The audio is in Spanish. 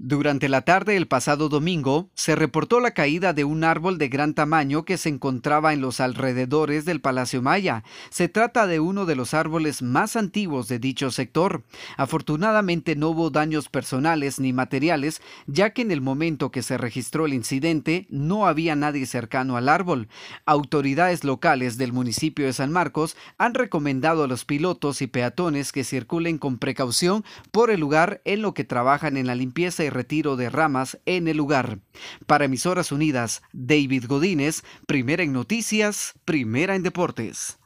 Durante la tarde del pasado domingo, se reportó la caída de un árbol de gran tamaño que se encontraba en los alrededores del Palacio Maya. Se trata de uno de los árboles más antiguos de dicho sector. Afortunadamente no hubo daños personales ni materiales, ya que en el momento que se registró el incidente no había nadie cercano al árbol. Autoridades locales del municipio de San Marcos han recomendado a los pilotos y peatones que circulen con precaución por el lugar en lo que trabajan en la limpieza retiro de ramas en el lugar. Para Emisoras Unidas, David Godínez, primera en noticias, primera en deportes.